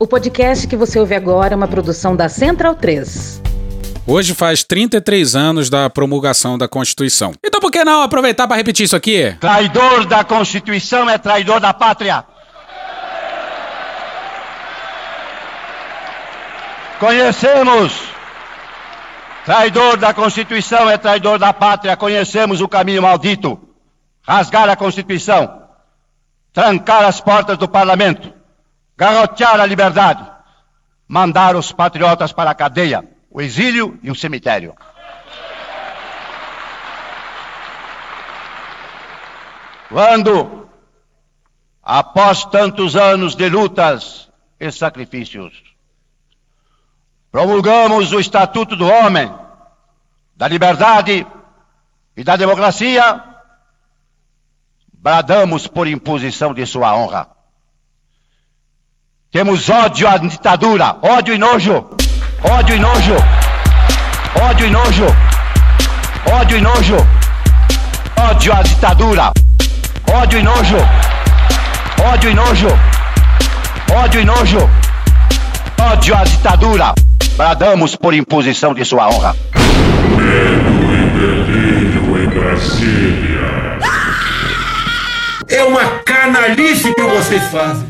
O podcast que você ouve agora é uma produção da Central 3. Hoje faz 33 anos da promulgação da Constituição. Então por que não aproveitar para repetir isso aqui? Traidor da Constituição é traidor da pátria. Conhecemos. Traidor da Constituição é traidor da pátria. Conhecemos o caminho maldito. Rasgar a Constituição. Trancar as portas do parlamento. Garrotear a liberdade. Mandar os patriotas para a cadeia, o exílio e o cemitério. Quando, após tantos anos de lutas e sacrifícios, promulgamos o Estatuto do Homem, da Liberdade e da Democracia, bradamos por imposição de sua honra. Temos ódio à ditadura, ódio e nojo, ódio e nojo, ódio e nojo, ódio e nojo, ódio à ditadura, ódio e nojo, ódio e nojo, ódio e nojo, ódio à ditadura. Bradamos por imposição de sua honra. Medo e delírio em Brasília. É uma canalice que vocês fazem.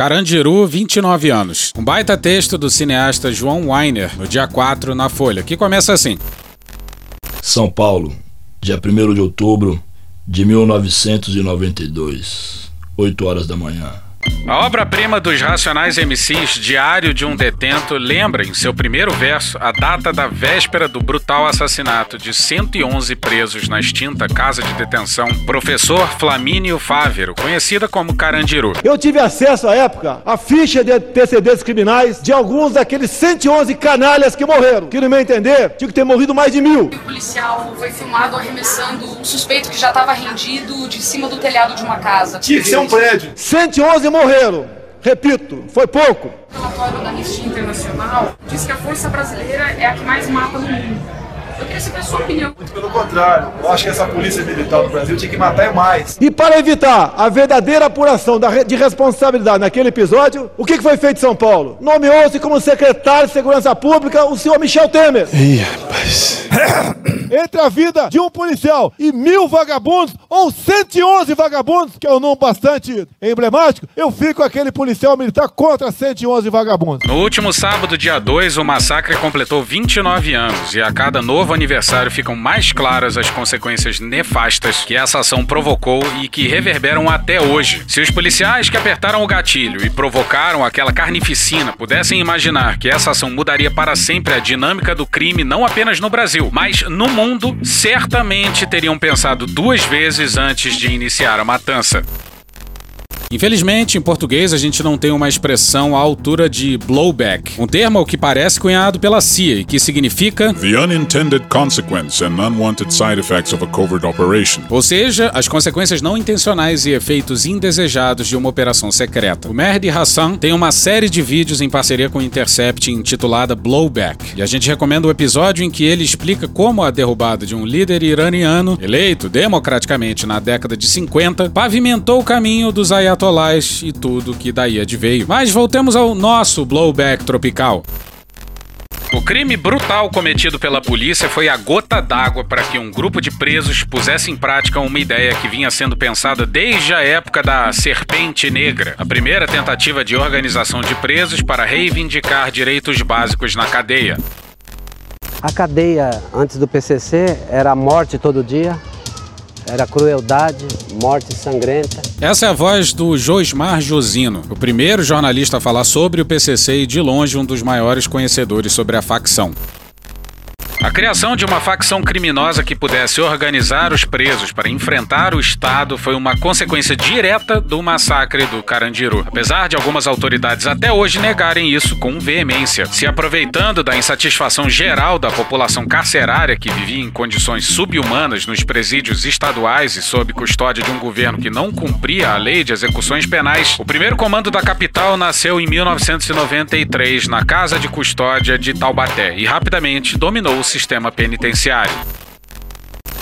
Carandiru, 29 anos. Um baita texto do cineasta João Weiner, no dia 4, na Folha, que começa assim. São Paulo, dia 1 de outubro de 1992, 8 horas da manhã. A obra-prima dos Racionais MCs, Diário de um Detento, lembra em seu primeiro verso a data da véspera do brutal assassinato de 111 presos na extinta casa de detenção Professor Flamínio Fávero, conhecida como Carandiru. Eu tive acesso à época à ficha de antecedentes criminais de alguns daqueles 111 canalhas que morreram. Que, no meu entender, tinha que ter morrido mais de mil. O policial foi filmado arremessando um suspeito que já estava rendido de cima do telhado de uma casa. Tinha que ser um prédio. 111 morreram. Repito, foi pouco. O relatório da Anistia Internacional diz que a força brasileira é a que mais mata no mundo. Eu queria saber a sua opinião. Muito pelo contrário, eu acho que essa polícia militar do Brasil tinha que matar é mais. E para evitar a verdadeira apuração de responsabilidade naquele episódio, o que foi feito em São Paulo? Nomeou-se como secretário de Segurança Pública o senhor Michel Temer. Entre a vida de um policial e mil vagabundos, ou 111 vagabundos, que é um número bastante emblemático, eu fico aquele policial militar contra 111 vagabundos. No último sábado, dia 2, o massacre completou 29 anos e a cada novo aniversário ficam mais claras as consequências nefastas que essa ação provocou e que reverberam até hoje. Se os policiais que apertaram o gatilho e provocaram aquela carnificina pudessem imaginar que essa ação mudaria para sempre a dinâmica do crime não apenas no Brasil, mas no mundo, certamente teriam pensado duas vezes antes de iniciar a matança. Infelizmente, em português, a gente não tem uma expressão à altura de blowback, um termo ao que parece cunhado pela CIA e que significa, The unintended consequence and unwanted side effects of a covert operation. ou seja, as consequências não intencionais e efeitos indesejados de uma operação secreta. O Mehdi Hassan tem uma série de vídeos em parceria com o Intercept intitulada Blowback, e a gente recomenda o episódio em que ele explica como a derrubada de um líder iraniano, eleito democraticamente na década de 50, pavimentou o caminho dos ayatollahs e tudo que daí adveio. Mas voltemos ao nosso blowback tropical. O crime brutal cometido pela polícia foi a gota d'água para que um grupo de presos pusesse em prática uma ideia que vinha sendo pensada desde a época da Serpente Negra, a primeira tentativa de organização de presos para reivindicar direitos básicos na cadeia. A cadeia antes do PCC era morte todo dia, era crueldade, morte sangrenta. Essa é a voz do Josmar Josino, o primeiro jornalista a falar sobre o PCC e de longe um dos maiores conhecedores sobre a facção. A criação de uma facção criminosa que pudesse organizar os presos para enfrentar o Estado foi uma consequência direta do massacre do Carandiru. Apesar de algumas autoridades até hoje negarem isso com veemência, se aproveitando da insatisfação geral da população carcerária que vivia em condições subhumanas nos presídios estaduais e sob custódia de um governo que não cumpria a lei de execuções penais, o primeiro comando da capital nasceu em 1993 na Casa de Custódia de Taubaté e rapidamente dominou o sistema penitenciário.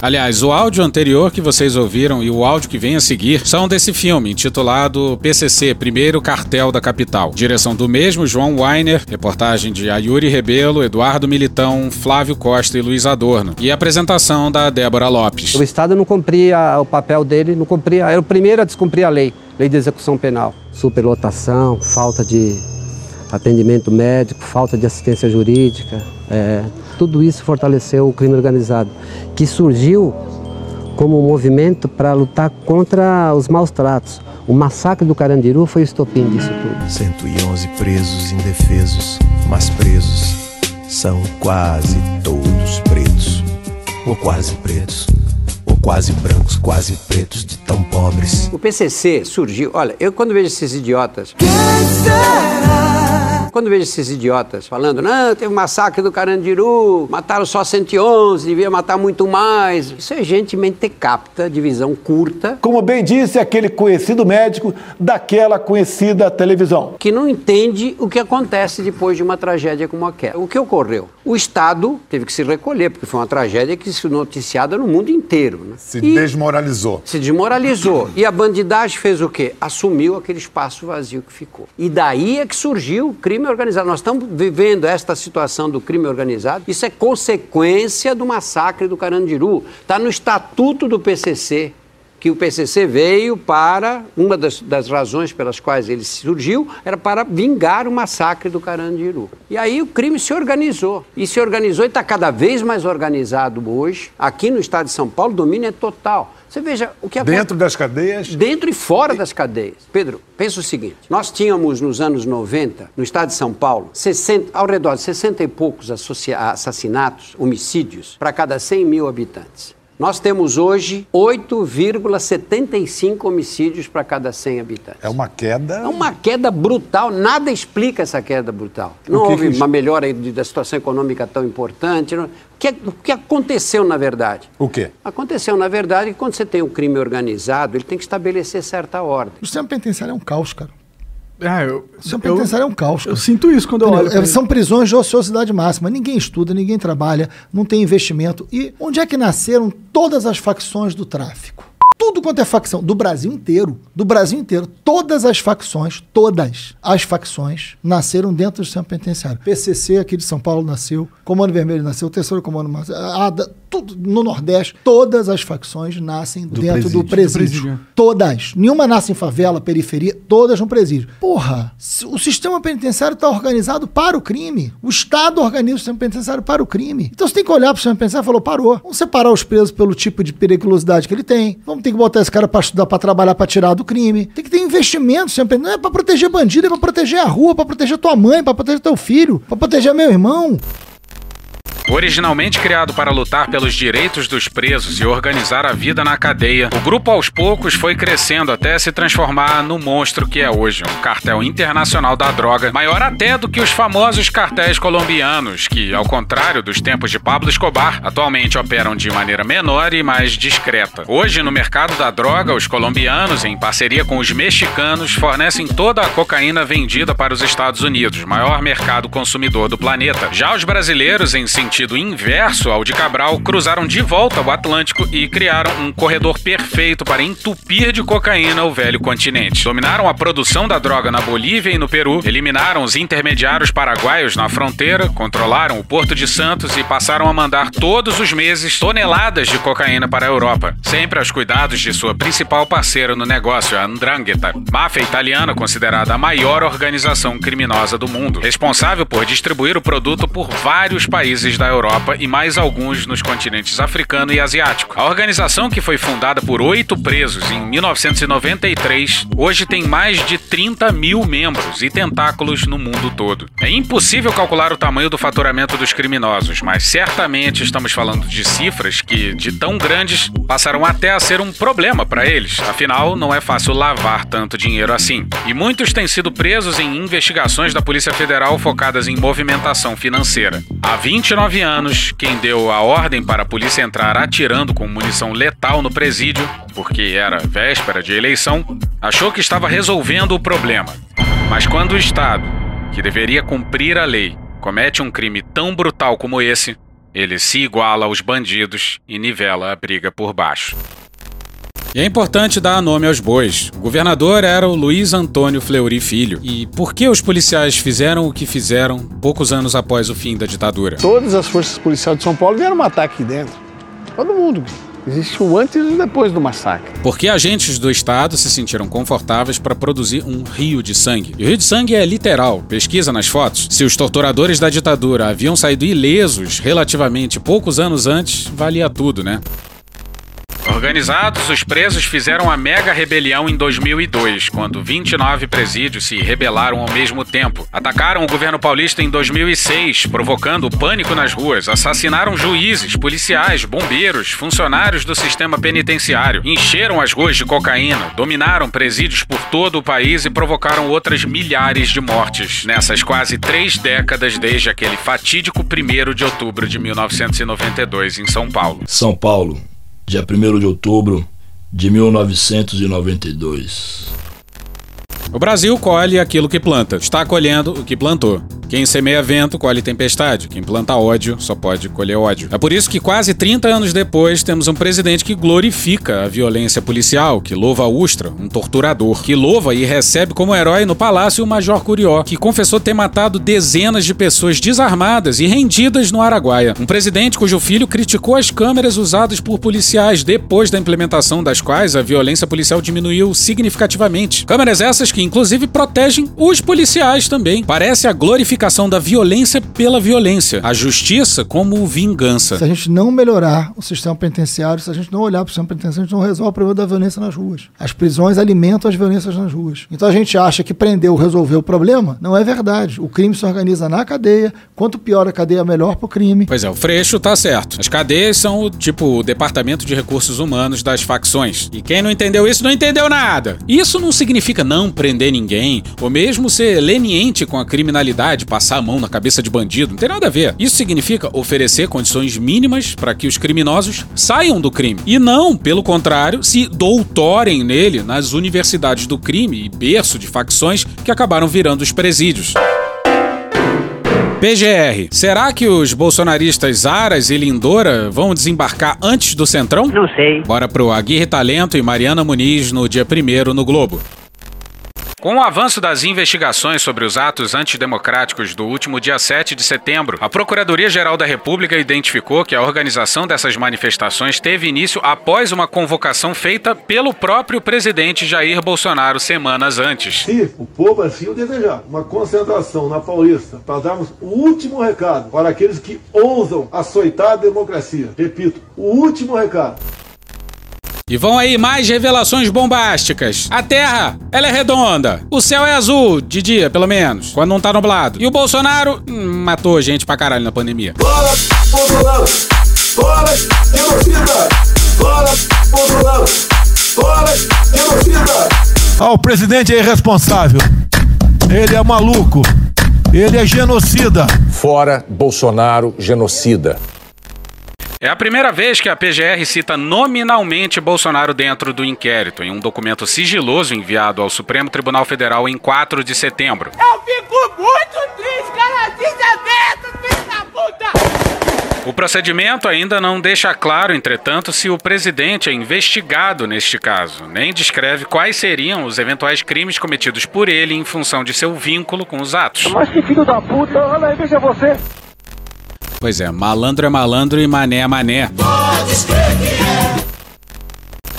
Aliás, o áudio anterior que vocês ouviram e o áudio que vem a seguir são desse filme, intitulado PCC Primeiro Cartel da Capital. Direção do mesmo João Weiner, reportagem de Ayuri Rebelo, Eduardo Militão, Flávio Costa e Luiz Adorno. E apresentação da Débora Lopes. O Estado não cumpria o papel dele, não cumpria, era o primeiro a descumprir a lei, lei de execução penal. Superlotação, falta de atendimento médico, falta de assistência jurídica. É, tudo isso fortaleceu o crime organizado, que surgiu como um movimento para lutar contra os maus tratos. O massacre do Carandiru foi o estopim disso tudo. 111 presos indefesos, mas presos são quase todos pretos, ou quase pretos, ou quase brancos, quase pretos, de tão pobres. O PCC surgiu, olha, eu quando vejo esses idiotas. Quando vejo esses idiotas falando, não, teve um massacre do Carandiru, mataram só 111, devia matar muito mais. Isso é gente mentecapta, de visão curta. Como bem disse aquele conhecido médico daquela conhecida televisão. Que não entende o que acontece depois de uma tragédia como aquela. O que ocorreu? O Estado teve que se recolher, porque foi uma tragédia que se noticiada no mundo inteiro. Né? Se e desmoralizou. Se desmoralizou. E a bandidagem fez o quê? Assumiu aquele espaço vazio que ficou. E daí é que surgiu o crime organizado. Nós estamos vivendo esta situação do crime organizado. Isso é consequência do massacre do Carandiru. Está no estatuto do PCC que o PCC veio para, uma das, das, razões pelas quais ele surgiu, era para vingar o massacre do Carandiru. E aí o crime se organizou. E se organizou e está cada vez mais organizado hoje. Aqui no estado de São Paulo, o domínio é total. Você veja o que Dentro das cadeias? Dentro e fora das cadeias. Pedro, pensa o seguinte: nós tínhamos nos anos 90, no estado de São Paulo, 60, ao redor de 60 e poucos assassinatos, homicídios, para cada 100 mil habitantes. Nós temos hoje 8,75 homicídios para cada 100 habitantes. É uma queda. É uma queda brutal. Nada explica essa queda brutal. Não que houve que... uma melhora da situação econômica tão importante. O, que, o que aconteceu, na verdade? O quê? Aconteceu, na verdade, que quando você tem um crime organizado, ele tem que estabelecer certa ordem. O sistema penitenciário é um caos, cara. Ah, eu, sistema penitenciário é um caos. Cara. Eu sinto isso quando eu olho. É, são prisões de ociosidade máxima. Ninguém estuda, ninguém trabalha, não tem investimento. E onde é que nasceram todas as facções do tráfico? Tudo quanto é facção, do Brasil inteiro. Do Brasil inteiro. Todas as facções, todas as facções nasceram dentro do sistema penitenciário. PCC aqui de São Paulo nasceu, Comando Vermelho nasceu, Terceiro Comando nasceu, ADA, tudo no Nordeste. Todas as facções nascem do dentro presídio, do, presídio. do presídio. Todas. Nenhuma nasce em favela, periferia, todas no presídio. Porra, o sistema penitenciário está organizado para o crime. O Estado organiza o sistema penitenciário para o crime. Então você tem que olhar para o sistema penitenciário e falar, parou. Vamos separar os presos pelo tipo de periculosidade que ele tem. Vamos tem que botar esse cara para estudar, para trabalhar, para tirar do crime. Tem que ter investimento sempre. Não é para proteger bandido, é para proteger a rua, para proteger tua mãe, para proteger teu filho, para proteger meu irmão. Originalmente criado para lutar pelos direitos dos presos e organizar a vida na cadeia, o grupo aos poucos foi crescendo até se transformar no monstro que é hoje, um cartel internacional da droga, maior até do que os famosos cartéis colombianos, que, ao contrário dos tempos de Pablo Escobar, atualmente operam de maneira menor e mais discreta. Hoje, no mercado da droga, os colombianos, em parceria com os mexicanos, fornecem toda a cocaína vendida para os Estados Unidos, maior mercado consumidor do planeta. Já os brasileiros, em sentido sentido inverso ao de Cabral, cruzaram de volta o Atlântico e criaram um corredor perfeito para entupir de cocaína o velho continente. Dominaram a produção da droga na Bolívia e no Peru, eliminaram os intermediários paraguaios na fronteira, controlaram o Porto de Santos e passaram a mandar todos os meses toneladas de cocaína para a Europa, sempre aos cuidados de sua principal parceira no negócio, a Andrangheta, máfia italiana considerada a maior organização criminosa do mundo, responsável por distribuir o produto por vários países da Europa e mais alguns nos continentes africano e asiático. A organização, que foi fundada por oito presos em 1993, hoje tem mais de 30 mil membros e tentáculos no mundo todo. É impossível calcular o tamanho do faturamento dos criminosos, mas certamente estamos falando de cifras que, de tão grandes, passarão até a ser um problema para eles. Afinal, não é fácil lavar tanto dinheiro assim. E muitos têm sido presos em investigações da Polícia Federal focadas em movimentação financeira. Há 29 anos, quem deu a ordem para a polícia entrar atirando com munição letal no presídio, porque era véspera de eleição, achou que estava resolvendo o problema. Mas quando o Estado, que deveria cumprir a lei, comete um crime tão brutal como esse, ele se iguala aos bandidos e nivela a briga por baixo. E é importante dar nome aos bois. O governador era o Luiz Antônio Fleury Filho. E por que os policiais fizeram o que fizeram poucos anos após o fim da ditadura? Todas as forças policiais de São Paulo vieram matar aqui dentro. Todo mundo. Existe o antes e o depois do massacre. Porque agentes do Estado se sentiram confortáveis para produzir um rio de sangue. E o rio de sangue é literal. Pesquisa nas fotos. Se os torturadores da ditadura haviam saído ilesos relativamente poucos anos antes, valia tudo, né? Organizados, os presos fizeram a mega rebelião em 2002, quando 29 presídios se rebelaram ao mesmo tempo. Atacaram o governo paulista em 2006, provocando pânico nas ruas. Assassinaram juízes, policiais, bombeiros, funcionários do sistema penitenciário. Encheram as ruas de cocaína, dominaram presídios por todo o país e provocaram outras milhares de mortes nessas quase três décadas desde aquele fatídico 1 de outubro de 1992 em São Paulo. São Paulo, dia 1 de outubro de 1992. O Brasil colhe aquilo que planta, está colhendo o que plantou. Quem semeia vento colhe tempestade. Quem planta ódio só pode colher ódio. É por isso que quase 30 anos depois temos um presidente que glorifica a violência policial, que louva Ustra, um torturador, que louva e recebe como herói no palácio o Major Curió, que confessou ter matado dezenas de pessoas desarmadas e rendidas no Araguaia. Um presidente cujo filho criticou as câmeras usadas por policiais depois da implementação das quais a violência policial diminuiu significativamente. Câmeras essas que inclusive protegem os policiais também. Parece a glorificação da violência pela violência, a justiça como vingança. Se a gente não melhorar o sistema penitenciário, se a gente não olhar para o sistema penitenciário, a gente não resolve o problema da violência nas ruas. As prisões alimentam as violências nas ruas. Então a gente acha que prendeu resolveu o problema? Não é verdade. O crime se organiza na cadeia. Quanto pior a cadeia, melhor para o crime. Pois é, o Freixo tá certo. As cadeias são o tipo o departamento de recursos humanos das facções. E quem não entendeu isso não entendeu nada. Isso não significa não prender ninguém, ou mesmo ser leniente com a criminalidade, passar a mão na cabeça de bandido, não tem nada a ver. Isso significa oferecer condições mínimas para que os criminosos saiam do crime. E não, pelo contrário, se doutorem nele nas universidades do crime e berço de facções que acabaram virando os presídios. PGR, será que os bolsonaristas Aras e Lindora vão desembarcar antes do Centrão? Não sei. Bora pro Aguirre Talento e Mariana Muniz no dia 1 no Globo. Com o avanço das investigações sobre os atos antidemocráticos do último dia 7 de setembro, a Procuradoria-Geral da República identificou que a organização dessas manifestações teve início após uma convocação feita pelo próprio presidente Jair Bolsonaro semanas antes. Se o povo assim o desejar, uma concentração na Paulista para darmos o último recado para aqueles que ousam açoitar a democracia. Repito, o último recado. E vão aí mais revelações bombásticas. A Terra, ela é redonda. O céu é azul, de dia, pelo menos, quando não tá nublado. E o Bolsonaro hum, matou gente pra caralho na pandemia. Bora, Bolsonaro! Bora, genocida! Bora, Bolsonaro! Bora, genocida! Ah, o presidente é irresponsável. Ele é maluco. Ele é genocida. Fora Bolsonaro, genocida. É a primeira vez que a PGR cita nominalmente Bolsonaro dentro do inquérito, em um documento sigiloso enviado ao Supremo Tribunal Federal em 4 de setembro. Eu fico muito triste, cara, desaberto, filho da puta! O procedimento ainda não deixa claro, entretanto, se o presidente é investigado neste caso, nem descreve quais seriam os eventuais crimes cometidos por ele em função de seu vínculo com os atos. Mas que filho da puta, olha aí, veja você. Pois é, malandro é malandro e mané é mané.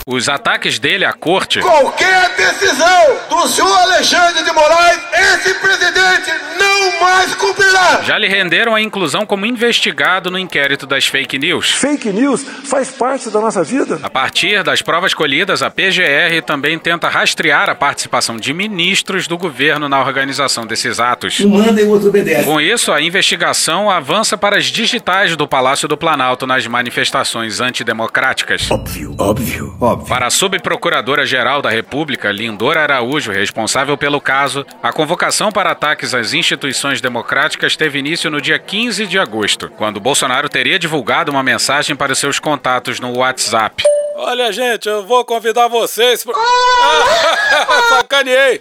Os ataques dele à corte. Qualquer decisão do senhor Alexandre de Moraes, esse presidente não mais cumprirá. já lhe renderam a inclusão como investigado no inquérito das fake news. Fake news faz parte da nossa vida. A partir das provas colhidas, a PGR também tenta rastrear a participação de ministros do governo na organização desses atos. Um manda e o outro obedece. Com isso, a investigação avança para as digitais do Palácio do Planalto nas manifestações antidemocráticas. Óbvio, óbvio, óbvio. Para a subprocuradora-geral da República, Lindora Araújo, responsável pelo caso, a convocação para ataques às instituições democráticas teve início no dia 15 de agosto, quando Bolsonaro teria divulgado uma mensagem para seus contatos no WhatsApp. Olha, gente, eu vou convidar vocês. Pra... Sacaneei!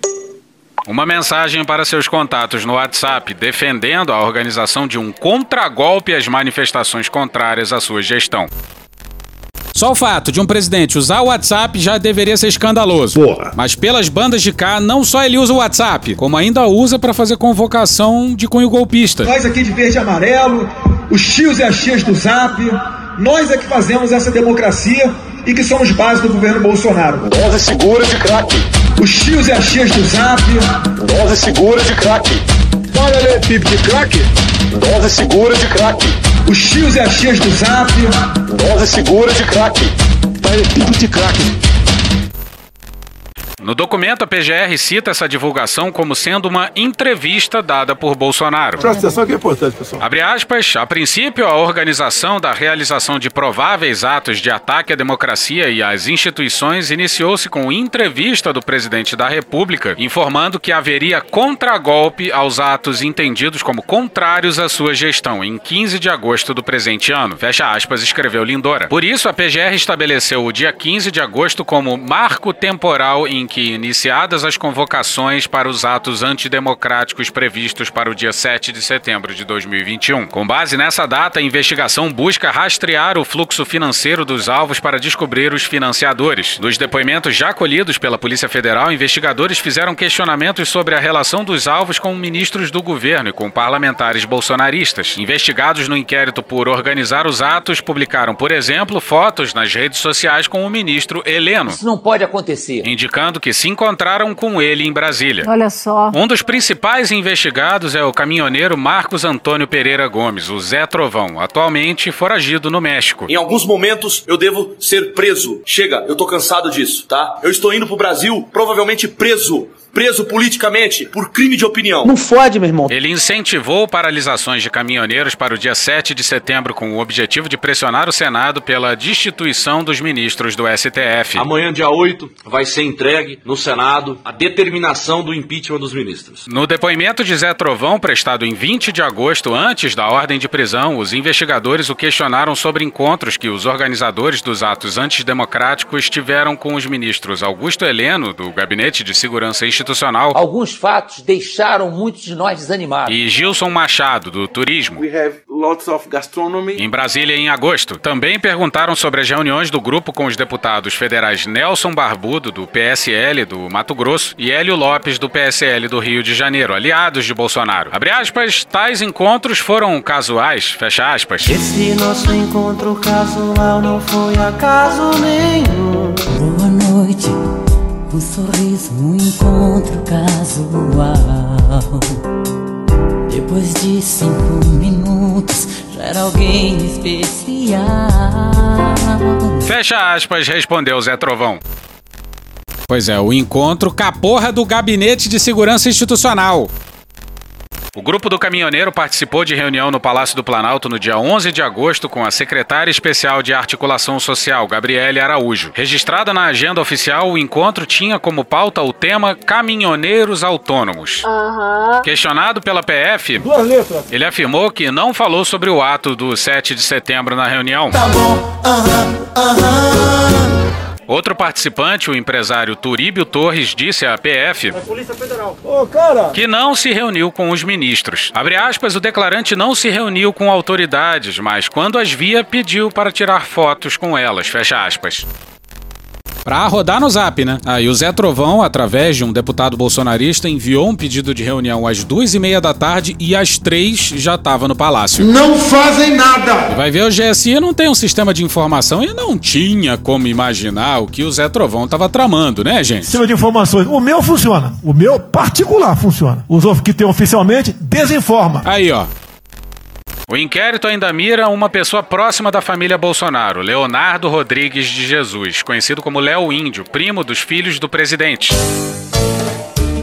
Uma mensagem para seus contatos no WhatsApp defendendo a organização de um contragolpe às manifestações contrárias à sua gestão. Só o fato de um presidente usar o WhatsApp já deveria ser escandaloso. Porra. Mas pelas bandas de cá, não só ele usa o WhatsApp, como ainda usa para fazer convocação de cunho golpista. Nós aqui de verde e amarelo, os tios e as tias do Zap, nós é que fazemos essa democracia e que somos base do governo Bolsonaro. Dose segura de crack. Os tios e as tias do Zap, Dose segura de crack. Olha ali, pipo de crack. Dose segura de crack. os tios e as tias do Zap, Dose segura de crack. Tá de crack. No documento, a PGR cita essa divulgação como sendo uma entrevista dada por Bolsonaro. Presta atenção que é importante, pessoal. Abre aspas, a princípio, a organização da realização de prováveis atos de ataque à democracia e às instituições iniciou-se com entrevista do presidente da República, informando que haveria contragolpe aos atos entendidos como contrários à sua gestão, em 15 de agosto do presente ano. Fecha aspas, escreveu Lindora. Por isso, a PGR estabeleceu o dia 15 de agosto como marco temporal em que, iniciadas as convocações para os atos antidemocráticos previstos para o dia 7 de setembro de 2021. Com base nessa data, a investigação busca rastrear o fluxo financeiro dos alvos para descobrir os financiadores. Dos depoimentos já colhidos pela Polícia Federal, investigadores fizeram questionamentos sobre a relação dos alvos com ministros do governo e com parlamentares bolsonaristas. Investigados no inquérito por organizar os atos, publicaram, por exemplo, fotos nas redes sociais com o ministro Heleno. Isso não pode acontecer. Indicando que se encontraram com ele em Brasília. Olha só. Um dos principais investigados é o caminhoneiro Marcos Antônio Pereira Gomes, o Zé Trovão, atualmente foragido no México. Em alguns momentos eu devo ser preso. Chega, eu tô cansado disso, tá? Eu estou indo pro Brasil, provavelmente preso. Preso politicamente por crime de opinião. Não fode, meu irmão. Ele incentivou paralisações de caminhoneiros para o dia 7 de setembro com o objetivo de pressionar o Senado pela destituição dos ministros do STF. Amanhã, dia 8, vai ser entregue no Senado a determinação do impeachment dos ministros. No depoimento de Zé Trovão, prestado em 20 de agosto, antes da ordem de prisão, os investigadores o questionaram sobre encontros que os organizadores dos atos antidemocráticos tiveram com os ministros Augusto Heleno, do Gabinete de Segurança Institucional, Alguns fatos deixaram muitos de nós desanimados. e Gilson Machado, do Turismo. We have lots of gastronomy. Em Brasília, em agosto, também perguntaram sobre as reuniões do grupo com os deputados federais Nelson Barbudo, do PSL do Mato Grosso, e Hélio Lopes, do PSL do Rio de Janeiro, aliados de Bolsonaro. Abre aspas, tais encontros foram casuais, fecha aspas. Esse nosso encontro casual não foi acaso nenhum. Boa noite, um sorriso, um encontro casual. Depois de cinco minutos, já era alguém especial. Fecha aspas, respondeu Zé Trovão. Pois é, o encontro caporra do Gabinete de Segurança Institucional. O grupo do caminhoneiro participou de reunião no Palácio do Planalto no dia 11 de agosto com a secretária especial de Articulação Social, Gabriele Araújo. Registrada na agenda oficial, o encontro tinha como pauta o tema Caminhoneiros Autônomos. Questionado pela PF, ele afirmou que não falou sobre o ato do 7 de setembro na reunião. Tá bom, aham, aham. Outro participante, o empresário Turíbio Torres, disse à PF Polícia Federal. Ô, cara. que não se reuniu com os ministros. Abre aspas, o declarante não se reuniu com autoridades, mas quando as via, pediu para tirar fotos com elas. Fecha aspas. Pra rodar no zap, né? Aí o Zé Trovão, através de um deputado bolsonarista, enviou um pedido de reunião às duas e meia da tarde e às três já estava no palácio. Não fazem nada. E vai ver, o GSI não tem um sistema de informação e não tinha como imaginar o que o Zé Trovão tava tramando, né, gente? Sistema de informações. O meu funciona. O meu particular funciona. Os outros que tem oficialmente desinforma. Aí, ó. O inquérito ainda mira uma pessoa próxima da família Bolsonaro, Leonardo Rodrigues de Jesus, conhecido como Léo Índio, primo dos filhos do presidente.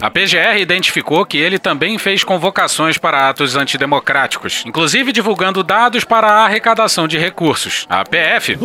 A PGR identificou que ele também fez convocações para atos antidemocráticos, inclusive divulgando dados para a arrecadação de recursos. A PF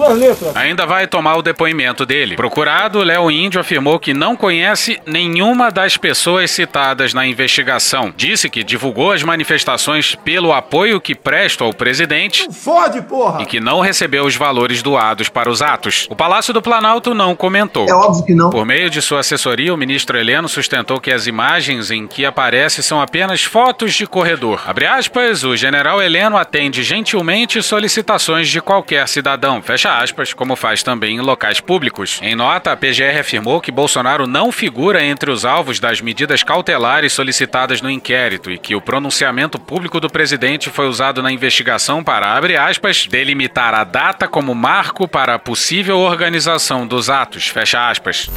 ainda vai tomar o depoimento dele. Procurado, Léo Índio afirmou que não conhece nenhuma das pessoas citadas na investigação. Disse que divulgou as manifestações pelo apoio que presta ao presidente Fode, porra! e que não recebeu os valores doados para os atos. O Palácio do Planalto não comentou. É óbvio que não. Por meio de sua assessoria, o ministro Heleno sustentou que as imagens em que aparece são apenas fotos de corredor. Abre aspas, o general Heleno atende gentilmente solicitações de qualquer cidadão. Fecha aspas, como faz também em locais públicos. Em nota, a PGR afirmou que Bolsonaro não figura entre os alvos das medidas cautelares solicitadas no inquérito e que o pronunciamento público do presidente foi usado na investigação para, abre aspas, delimitar a data como marco para a possível organização dos atos. Fecha aspas.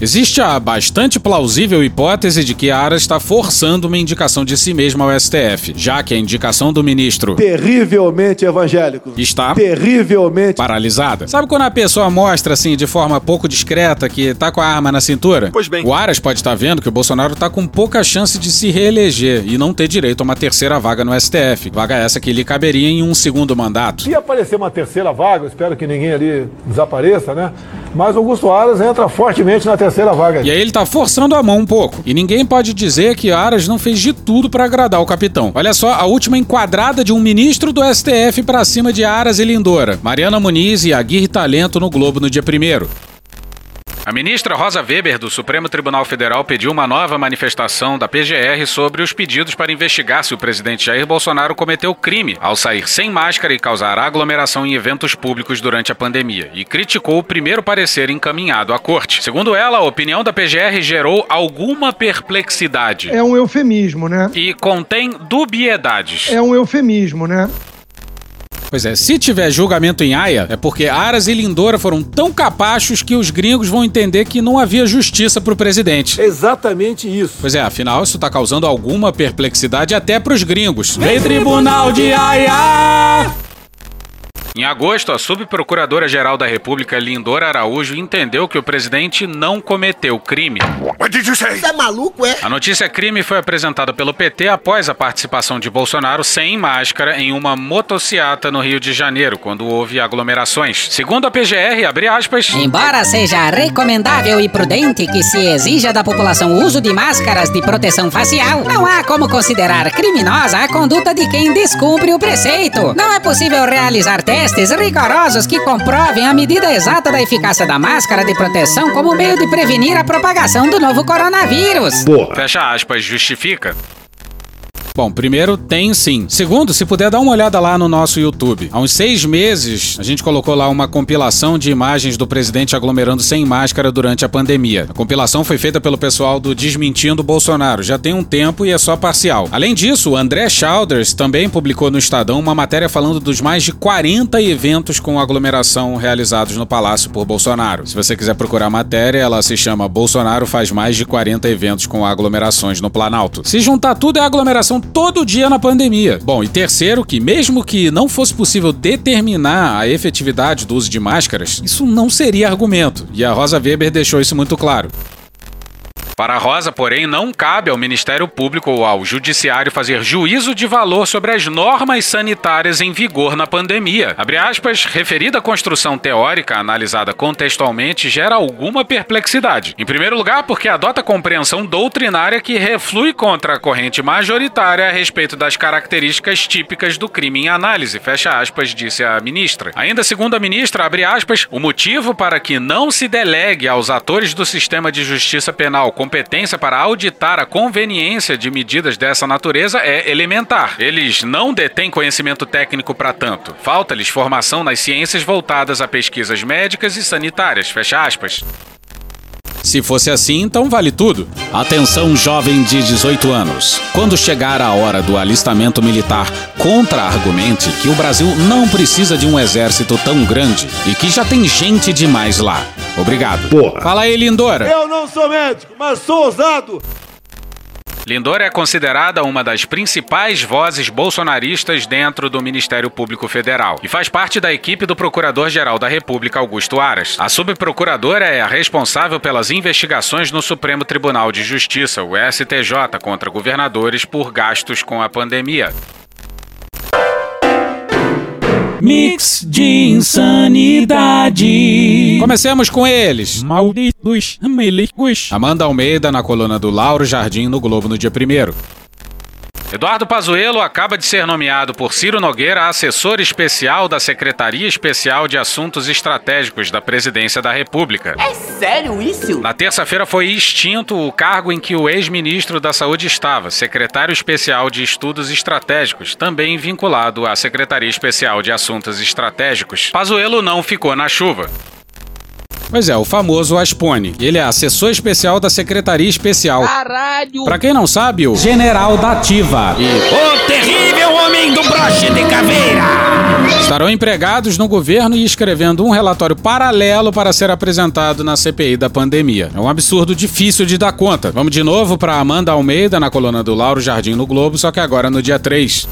Existe a bastante plausível hipótese de que a Ara está forçando uma indicação de si mesma ao STF, já que a indicação do ministro Terrivelmente evangélico. está Terrivelmente. paralisada. Sabe quando a pessoa mostra assim de forma pouco discreta que tá com a arma na cintura? Pois bem. O Aras pode estar vendo que o Bolsonaro tá com pouca chance de se reeleger e não ter direito a uma terceira vaga no STF. Vaga essa que lhe caberia em um segundo mandato. Se aparecer uma terceira vaga, eu espero que ninguém ali desapareça, né? Mas Augusto Aras entra fortemente na terceira vaga. E aí ele tá forçando a mão um pouco. E ninguém pode dizer que Aras não fez de tudo pra agradar o capitão. Olha só a última enquadrada de um ministro do STF pra cima de Aras e Lindora. Mariana Muniz e Aguirre Talento no Globo no dia 1 a ministra Rosa Weber, do Supremo Tribunal Federal, pediu uma nova manifestação da PGR sobre os pedidos para investigar se o presidente Jair Bolsonaro cometeu crime ao sair sem máscara e causar aglomeração em eventos públicos durante a pandemia, e criticou o primeiro parecer encaminhado à corte. Segundo ela, a opinião da PGR gerou alguma perplexidade É um eufemismo, né? e contém dubiedades. É um eufemismo, né? Pois é, se tiver julgamento em Haia, é porque Aras e Lindora foram tão capachos que os gringos vão entender que não havia justiça pro presidente. Exatamente isso. Pois é, afinal, isso tá causando alguma perplexidade até pros gringos. Vem Tribunal de Haia! Em agosto, a subprocuradora-geral da República, Lindora Araújo, entendeu que o presidente não cometeu crime. Você é maluco, é? A notícia crime foi apresentada pelo PT após a participação de Bolsonaro sem máscara em uma motociata no Rio de Janeiro, quando houve aglomerações. Segundo a PGR, abre aspas. Embora seja recomendável e prudente que se exija da população o uso de máscaras de proteção facial, não há como considerar criminosa a conduta de quem descumpre o preceito. Não é possível realizar testes rigorosos que comprovem a medida exata da eficácia da máscara de proteção como meio de prevenir a propagação do novo coronavírus. Fecha aspas, justifica. Bom, primeiro, tem sim. Segundo, se puder dar uma olhada lá no nosso YouTube. Há uns seis meses, a gente colocou lá uma compilação de imagens do presidente aglomerando sem máscara durante a pandemia. A compilação foi feita pelo pessoal do Desmentindo Bolsonaro. Já tem um tempo e é só parcial. Além disso, o André Chalders também publicou no Estadão uma matéria falando dos mais de 40 eventos com aglomeração realizados no Palácio por Bolsonaro. Se você quiser procurar a matéria, ela se chama Bolsonaro faz mais de 40 eventos com aglomerações no Planalto. Se juntar tudo, é aglomeração todo dia na pandemia. Bom, e terceiro, que mesmo que não fosse possível determinar a efetividade do uso de máscaras, isso não seria argumento. E a Rosa Weber deixou isso muito claro. Para Rosa, porém, não cabe ao Ministério Público ou ao Judiciário fazer juízo de valor sobre as normas sanitárias em vigor na pandemia. Abre aspas, referida construção teórica analisada contextualmente gera alguma perplexidade. Em primeiro lugar, porque adota compreensão doutrinária que reflui contra a corrente majoritária a respeito das características típicas do crime em análise, fecha aspas, disse a ministra. Ainda segundo a ministra, abre aspas, o motivo para que não se delegue aos atores do sistema de justiça penal competência para auditar a conveniência de medidas dessa natureza é elementar. Eles não detêm conhecimento técnico para tanto. Falta-lhes formação nas ciências voltadas a pesquisas médicas e sanitárias. Fecha aspas. Se fosse assim, então vale tudo. Atenção, jovem de 18 anos. Quando chegar a hora do alistamento militar, contra-argumente que o Brasil não precisa de um exército tão grande e que já tem gente demais lá. Obrigado. Fala aí, Lindora. Eu não sou médico, mas sou ousado. Lindor é considerada uma das principais vozes bolsonaristas dentro do Ministério Público Federal e faz parte da equipe do Procurador-Geral da República, Augusto Aras. A subprocuradora é a responsável pelas investigações no Supremo Tribunal de Justiça, o STJ, contra governadores por gastos com a pandemia. Mix de insanidade. Comecemos com eles. Malditos melicos. Amanda Almeida na coluna do Lauro Jardim no Globo no dia 1 Eduardo Pazuello acaba de ser nomeado por Ciro Nogueira assessor especial da Secretaria Especial de Assuntos Estratégicos da Presidência da República. É sério isso? Na terça-feira foi extinto o cargo em que o ex-ministro da Saúde estava, secretário especial de Estudos Estratégicos, também vinculado à Secretaria Especial de Assuntos Estratégicos. Pazuello não ficou na chuva. Pois é, o famoso Aspone. Ele é assessor especial da Secretaria Especial. Caralho! Pra quem não sabe, o General da Ativa. E o terrível homem do broche de caveira! Estarão empregados no governo e escrevendo um relatório paralelo para ser apresentado na CPI da pandemia. É um absurdo difícil de dar conta. Vamos de novo para Amanda Almeida na coluna do Lauro Jardim no Globo, só que agora no dia 3.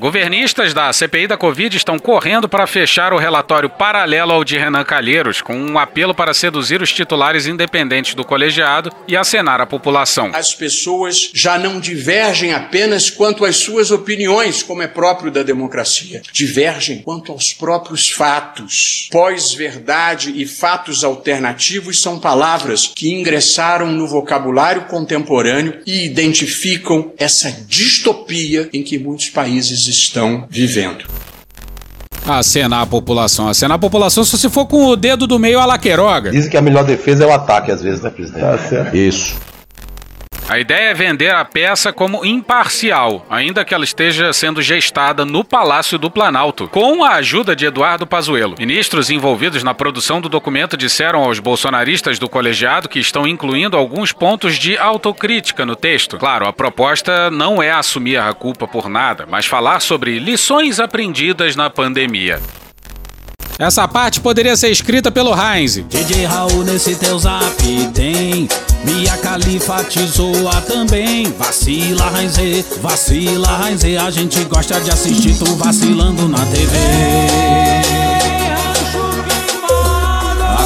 Governistas da CPI da Covid estão correndo para fechar o relatório paralelo ao de Renan Calheiros, com um apelo para seduzir os titulares independentes do colegiado e acenar a população. As pessoas já não divergem apenas quanto às suas opiniões, como é próprio da democracia. Divergem quanto aos próprios fatos. Pós-verdade e fatos alternativos são palavras que ingressaram no vocabulário contemporâneo e identificam essa distopia em que muitos países estão vivendo. Acenar a população. Acenar a população se for com o dedo do meio a laqueroga. Dizem que a melhor defesa é o ataque, às vezes, né, presidente? Tá certo. Isso. A ideia é vender a peça como imparcial, ainda que ela esteja sendo gestada no Palácio do Planalto, com a ajuda de Eduardo Pazuello. Ministros envolvidos na produção do documento disseram aos bolsonaristas do colegiado que estão incluindo alguns pontos de autocrítica no texto. Claro, a proposta não é assumir a culpa por nada, mas falar sobre lições aprendidas na pandemia. Essa parte poderia ser escrita pelo Heinz. DJ Raul nesse teu zap tem. Mia Khalifa te zoa também. Vacila, Heinz, vacila, Heinz. A gente gosta de assistir tu vacilando na TV.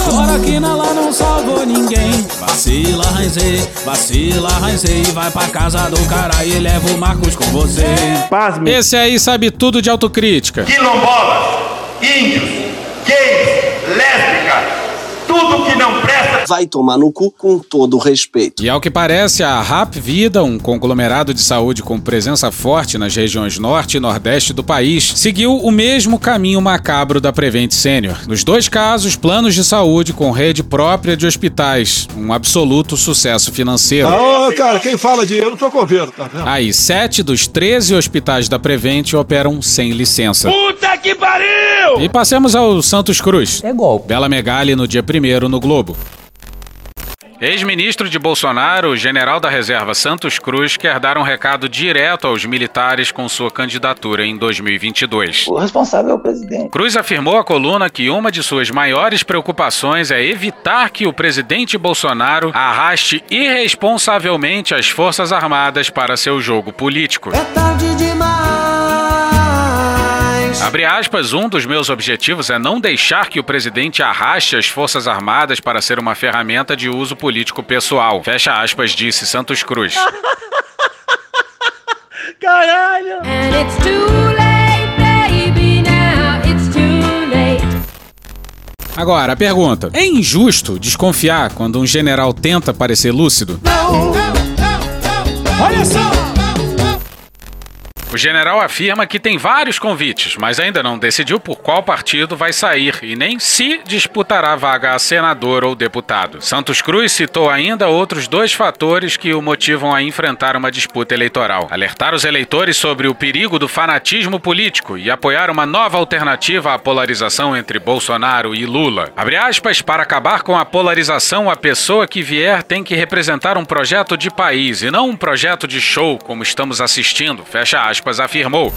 Agora que na lá não salvou ninguém. Vacila, Heinz, vacila, Heinz. E vai pra casa do cara e leva o Marcos com você. Pasme. Esse aí sabe tudo de autocrítica. Quilombolas, índios, gays, lésbicas, tudo que não presta. Vai tomar no cu com todo o respeito. E ao que parece, a Rap Vida, um conglomerado de saúde com presença forte nas regiões norte e nordeste do país, seguiu o mesmo caminho macabro da Prevent Senior. Nos dois casos, planos de saúde com rede própria de hospitais. Um absoluto sucesso financeiro. Ah, cara, quem fala de eu não sou governo, tá vendo? Aí, sete dos 13 hospitais da Prevent operam sem licença. Puta que pariu! E passemos ao Santos Cruz. É golpe. Bela Megali no dia 1 no Globo. Ex-ministro de Bolsonaro, o general da reserva Santos Cruz, quer dar um recado direto aos militares com sua candidatura em 2022. O responsável é o presidente. Cruz afirmou à coluna que uma de suas maiores preocupações é evitar que o presidente Bolsonaro arraste irresponsavelmente as Forças Armadas para seu jogo político. É tarde demais. Abre aspas, um dos meus objetivos é não deixar que o presidente arraste as Forças Armadas para ser uma ferramenta de uso político pessoal. Fecha aspas, disse Santos Cruz. Caralho! And it's too late, baby, now it's too late. Agora, a pergunta: é injusto desconfiar quando um general tenta parecer lúcido? Olha só! O general afirma que tem vários convites, mas ainda não decidiu por qual partido vai sair e nem se disputará vaga a senador ou deputado. Santos Cruz citou ainda outros dois fatores que o motivam a enfrentar uma disputa eleitoral: alertar os eleitores sobre o perigo do fanatismo político e apoiar uma nova alternativa à polarização entre Bolsonaro e Lula. Abre aspas, para acabar com a polarização, a pessoa que vier tem que representar um projeto de país e não um projeto de show como estamos assistindo. Fecha aspas afirmou.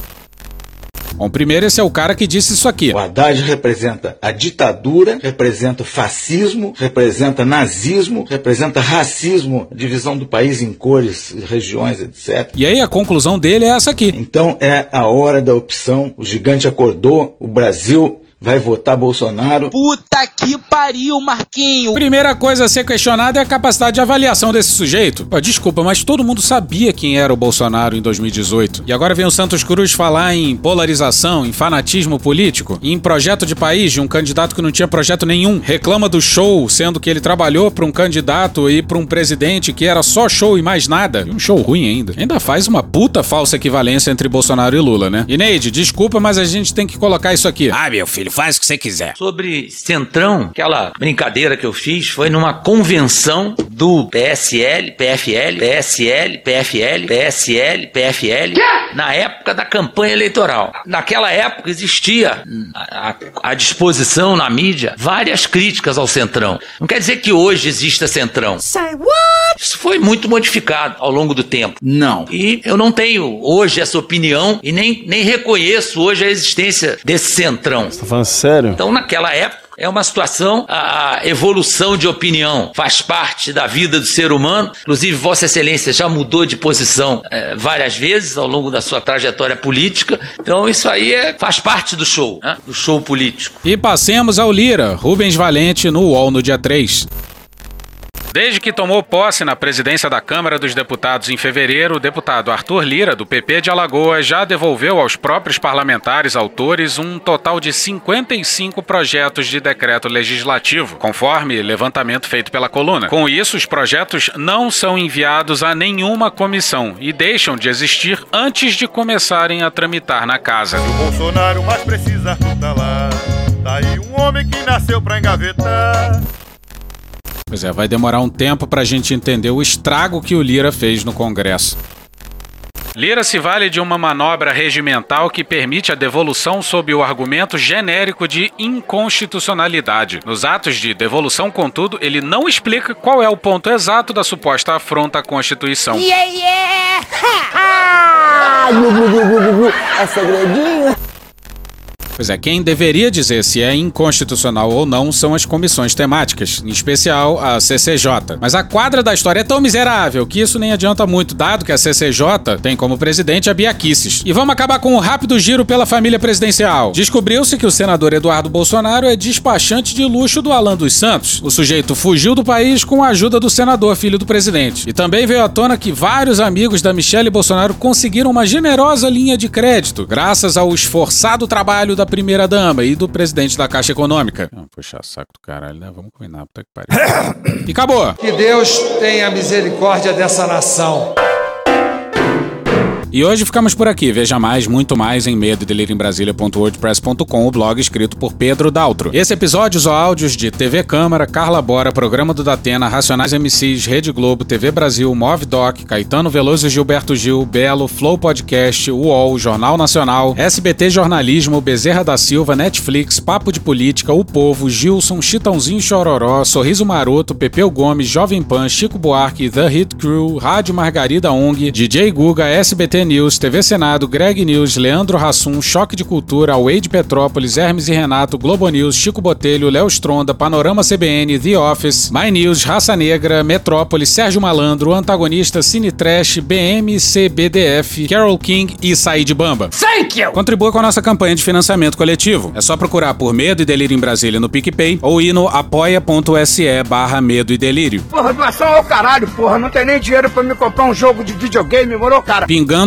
Bom, primeiro esse é o cara que disse isso aqui. O Haddad representa a ditadura, representa o fascismo, representa nazismo, representa racismo, divisão do país em cores, regiões, etc. E aí a conclusão dele é essa aqui. Então é a hora da opção. O gigante acordou, o Brasil vai votar Bolsonaro. Puta que pariu, Marquinho. Primeira coisa a ser questionada é a capacidade de avaliação desse sujeito. Pô, desculpa, mas todo mundo sabia quem era o Bolsonaro em 2018. E agora vem o Santos Cruz falar em polarização, em fanatismo político, em projeto de país de um candidato que não tinha projeto nenhum. Reclama do show, sendo que ele trabalhou para um candidato e para um presidente que era só show e mais nada. E um show ruim ainda. Ainda faz uma puta falsa equivalência entre Bolsonaro e Lula, né? E Neide, desculpa, mas a gente tem que colocar isso aqui. Ah, meu filho, faz o que você quiser. Sobre Centrão, aquela brincadeira que eu fiz foi numa convenção do PSL, PFL, PSL, PFL, PSL, PFL, na época da campanha eleitoral. Naquela época existia à, à disposição na mídia várias críticas ao Centrão. Não quer dizer que hoje exista Centrão. Say what? Isso foi muito modificado ao longo do tempo. Não. E eu não tenho hoje essa opinião e nem, nem reconheço hoje a existência desse Centrão. Você tá falando sério? Então, naquela época, é uma situação, a evolução de opinião faz parte da vida do ser humano. Inclusive, Vossa Excelência já mudou de posição eh, várias vezes ao longo da sua trajetória política. Então, isso aí é, faz parte do show, né? do show político. E passemos ao Lira, Rubens Valente, no UOL no dia 3. Desde que tomou posse na presidência da Câmara dos Deputados em fevereiro, o deputado Arthur Lira, do PP de Alagoas, já devolveu aos próprios parlamentares autores um total de 55 projetos de decreto legislativo, conforme levantamento feito pela coluna. Com isso, os projetos não são enviados a nenhuma comissão e deixam de existir antes de começarem a tramitar na casa. O Bolsonaro mais precisa tá lá. Tá aí um homem que nasceu pra engavetar. Pois é, vai demorar um tempo para a gente entender o estrago que o Lira fez no Congresso. Lira se vale de uma manobra regimental que permite a devolução sob o argumento genérico de inconstitucionalidade. Nos atos de devolução, contudo, ele não explica qual é o ponto exato da suposta afronta à Constituição. Yeah, yeah! Ha! Glu, glu, glu, glu, glu. É segredinho? Pois é, quem deveria dizer se é inconstitucional ou não são as comissões temáticas, em especial a CCJ. Mas a quadra da história é tão miserável que isso nem adianta muito, dado que a CCJ tem como presidente a Bia Kicis. E vamos acabar com um rápido giro pela família presidencial. Descobriu-se que o senador Eduardo Bolsonaro é despachante de luxo do Alan dos Santos. O sujeito fugiu do país com a ajuda do senador, filho do presidente. E também veio à tona que vários amigos da Michelle Bolsonaro conseguiram uma generosa linha de crédito, graças ao esforçado trabalho da primeira-dama e do presidente da Caixa Econômica. Ah, puxa saco do caralho, né? Vamos combinar, puta que pariu. e acabou. Que Deus tenha misericórdia dessa nação. E hoje ficamos por aqui. Veja mais, muito mais em medo o blog escrito por Pedro Daltro. Esse episódio usou áudios de TV Câmara, Carla Bora, Programa do Datena, Racionais MCs, Rede Globo, TV Brasil, Movidoc, Caetano Veloso e Gilberto Gil, Belo, Flow Podcast, UOL, Jornal Nacional, SBT Jornalismo, Bezerra da Silva, Netflix, Papo de Política, O Povo, Gilson, Chitãozinho Chororó, Sorriso Maroto, Pepeu Gomes, Jovem Pan, Chico Buarque, The Hit Crew, Rádio Margarida ONG, DJ Guga, SBT News, TV Senado, Greg News, Leandro Hassum, Choque de Cultura, Wade Petrópolis, Hermes e Renato, Globo News, Chico Botelho, Léo Stronda, Panorama CBN, The Office, My News, Raça Negra, Metrópolis, Sérgio Malandro, Antagonista, Cine Trash, BMCBDF, Carol King e Said Bamba. Thank you! Contribua com a nossa campanha de financiamento coletivo. É só procurar por Medo e Delírio em Brasília no PicPay ou ir no apoia.se barra Medo e Delírio. Porra, doação ao caralho, porra. Não tem nem dinheiro pra me comprar um jogo de videogame, morou, cara? Pingando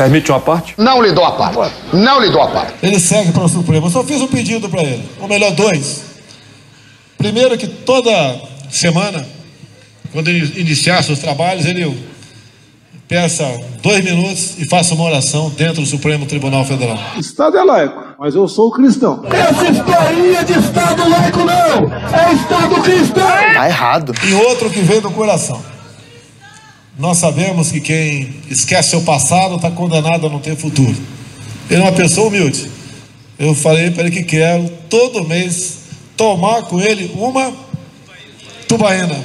Permite uma parte? Não lhe dou a parte. Não lhe dou a parte. Ele segue para o Supremo. Eu só fiz um pedido para ele, ou melhor, dois. Primeiro, que toda semana, quando ele iniciar seus trabalhos, ele peça dois minutos e faça uma oração dentro do Supremo Tribunal Federal. Estado é laico, mas eu sou cristão. Essa historinha de Estado laico não! É Estado cristão! Tá errado. E outro que vem do coração. Nós sabemos que quem esquece seu passado está condenado a não ter futuro. Ele é uma pessoa humilde. Eu falei para ele que quero todo mês tomar com ele uma tubaína.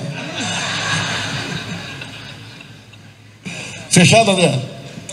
Fechado, André?